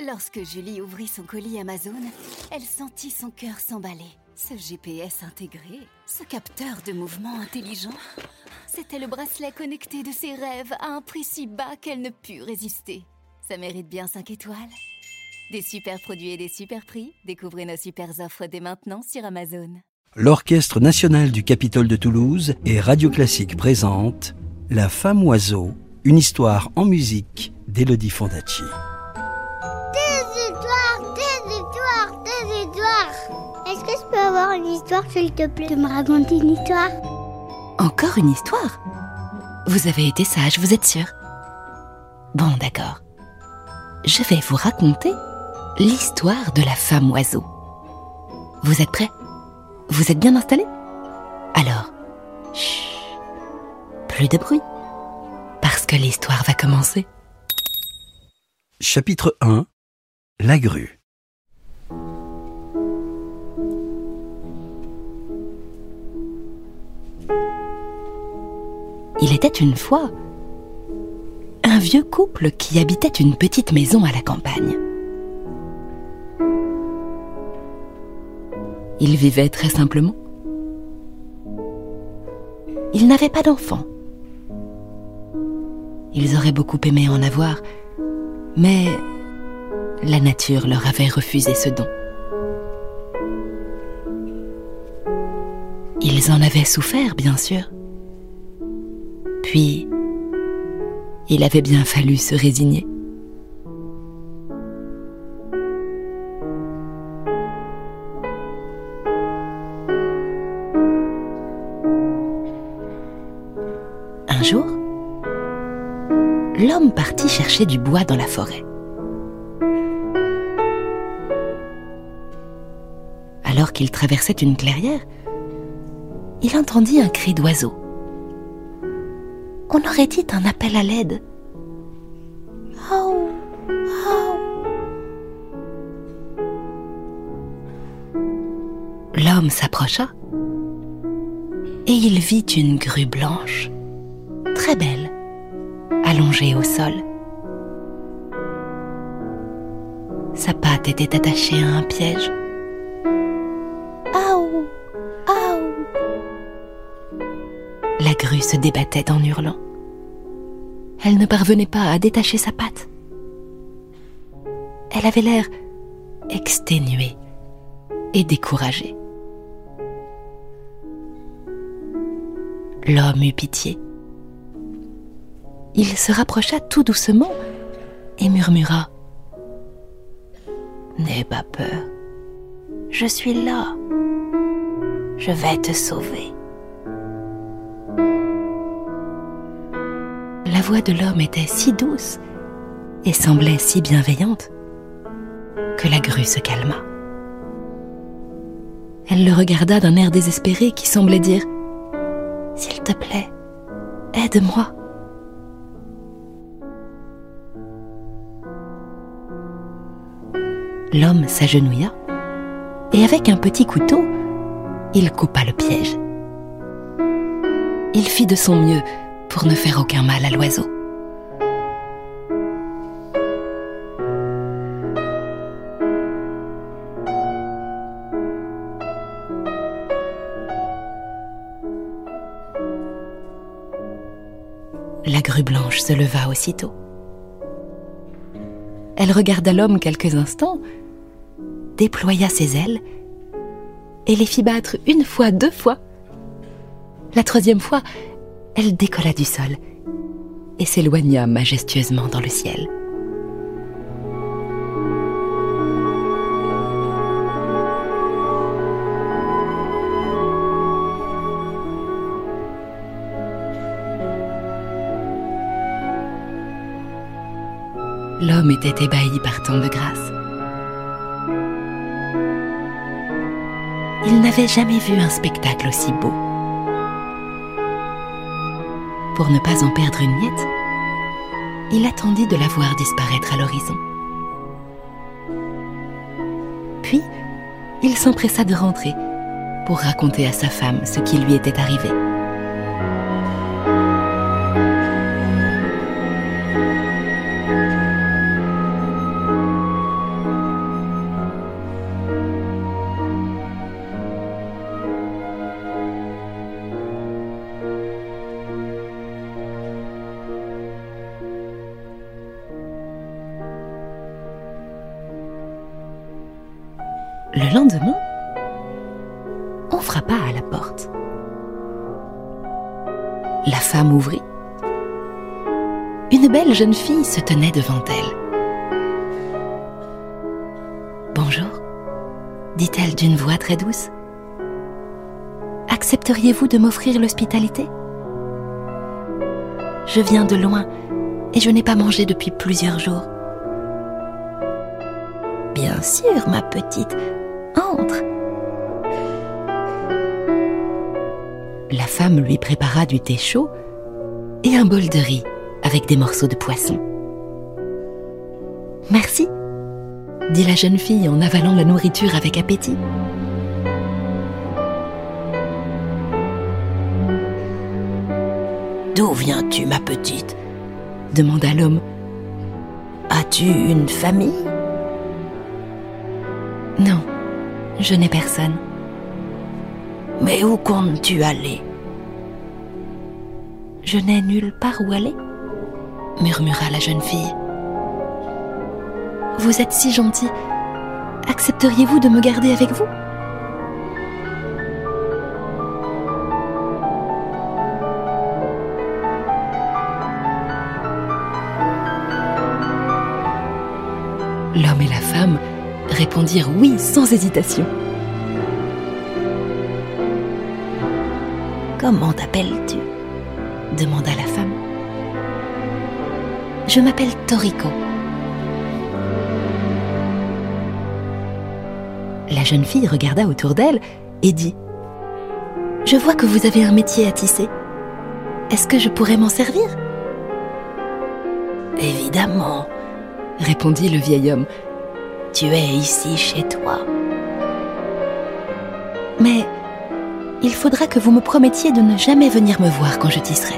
Lorsque Julie ouvrit son colis Amazon, elle sentit son cœur s'emballer. Ce GPS intégré, ce capteur de mouvement intelligent, c'était le bracelet connecté de ses rêves à un prix si bas qu'elle ne put résister. Ça mérite bien 5 étoiles. Des super produits et des super prix, découvrez nos super offres dès maintenant sur Amazon. L'Orchestre national du Capitole de Toulouse et Radio Classique présente La femme oiseau, une histoire en musique d'Elodie Fondacci. Peux avoir une histoire, s'il te plaît, de me raconter une histoire? Encore une histoire? Vous avez été sage, vous êtes sûr? Bon, d'accord. Je vais vous raconter l'histoire de la femme oiseau. Vous êtes prêts? Vous êtes bien installés? Alors, chut, plus de bruit, parce que l'histoire va commencer. Chapitre 1 La grue était une fois un vieux couple qui habitait une petite maison à la campagne. Ils vivaient très simplement. Ils n'avaient pas d'enfants. Ils auraient beaucoup aimé en avoir, mais la nature leur avait refusé ce don. Ils en avaient souffert, bien sûr. Puis, il avait bien fallu se résigner. Un jour, l'homme partit chercher du bois dans la forêt. Alors qu'il traversait une clairière, il entendit un cri d'oiseau on aurait dit un appel à l'aide. Oh, oh. L'homme s'approcha et il vit une grue blanche, très belle, allongée au sol. Sa patte était attachée à un piège. La grue se débattait en hurlant. Elle ne parvenait pas à détacher sa patte. Elle avait l'air exténuée et découragée. L'homme eut pitié. Il se rapprocha tout doucement et murmura ⁇ N'aie pas peur, je suis là, je vais te sauver. La voix de l'homme était si douce et semblait si bienveillante que la grue se calma. Elle le regarda d'un air désespéré qui semblait dire ⁇ S'il te plaît, aide-moi !⁇ L'homme s'agenouilla et avec un petit couteau, il coupa le piège. Il fit de son mieux pour ne faire aucun mal à l'oiseau. La grue blanche se leva aussitôt. Elle regarda l'homme quelques instants, déploya ses ailes et les fit battre une fois, deux fois. La troisième fois, elle décolla du sol et s'éloigna majestueusement dans le ciel. L'homme était ébahi par tant de grâce. Il n'avait jamais vu un spectacle aussi beau pour ne pas en perdre une miette, il attendit de la voir disparaître à l'horizon. Puis, il s'empressa de rentrer pour raconter à sa femme ce qui lui était arrivé. Lendemain, on frappa à la porte. La femme ouvrit. Une belle jeune fille se tenait devant elle. Bonjour, dit-elle d'une voix très douce. Accepteriez-vous de m'offrir l'hospitalité? Je viens de loin et je n'ai pas mangé depuis plusieurs jours. Bien sûr, ma petite, entre. La femme lui prépara du thé chaud et un bol de riz avec des morceaux de poisson. Merci, dit la jeune fille en avalant la nourriture avec appétit. D'où viens-tu, ma petite? demanda l'homme. As-tu une famille? Non, je n'ai personne. Mais où comptes-tu aller? Je n'ai nulle part où aller, murmura la jeune fille. Vous êtes si gentil. Accepteriez-vous de me garder avec vous? L'homme et la femme répondirent oui sans hésitation. Comment t'appelles-tu? demanda la femme. Je m'appelle Toriko. La jeune fille regarda autour d'elle et dit Je vois que vous avez un métier à tisser. Est-ce que je pourrais m'en servir Évidemment, répondit le vieil homme. Tu es ici chez toi. Mais il faudra que vous me promettiez de ne jamais venir me voir quand je tisserai.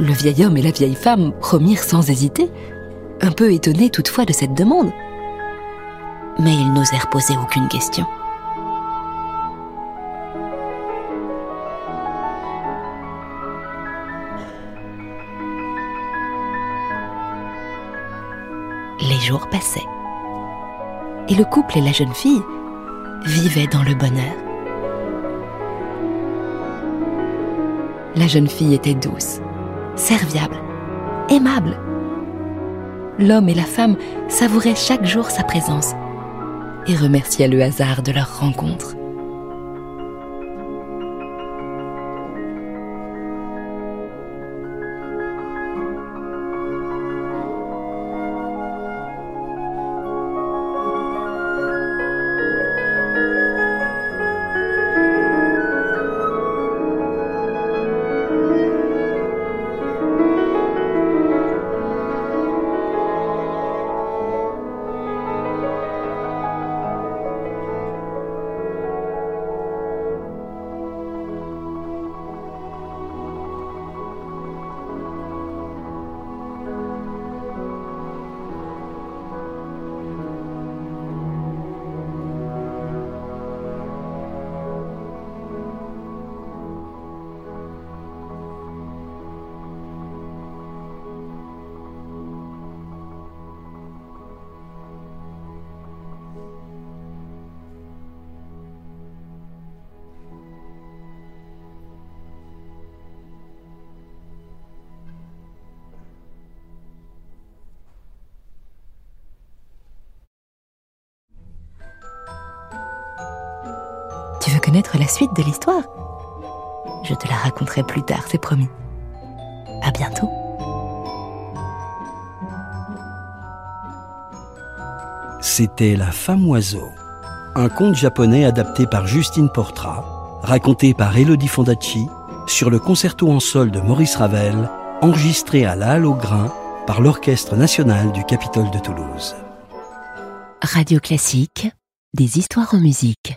Le vieil homme et la vieille femme promirent sans hésiter, un peu étonnés toutefois de cette demande. Mais ils n'osèrent poser aucune question. Les jours passaient. Et le couple et la jeune fille vivaient dans le bonheur. La jeune fille était douce, serviable, aimable. L'homme et la femme savouraient chaque jour sa présence et remerciaient le hasard de leur rencontre. Connaître la suite de l'histoire Je te la raconterai plus tard, c'est promis. À bientôt. C'était La femme oiseau, un conte japonais adapté par Justine Portra, raconté par Elodie Fondacci sur le concerto en sol de Maurice Ravel, enregistré à la Halle au Grain par l'Orchestre national du Capitole de Toulouse. Radio classique, des histoires en musique.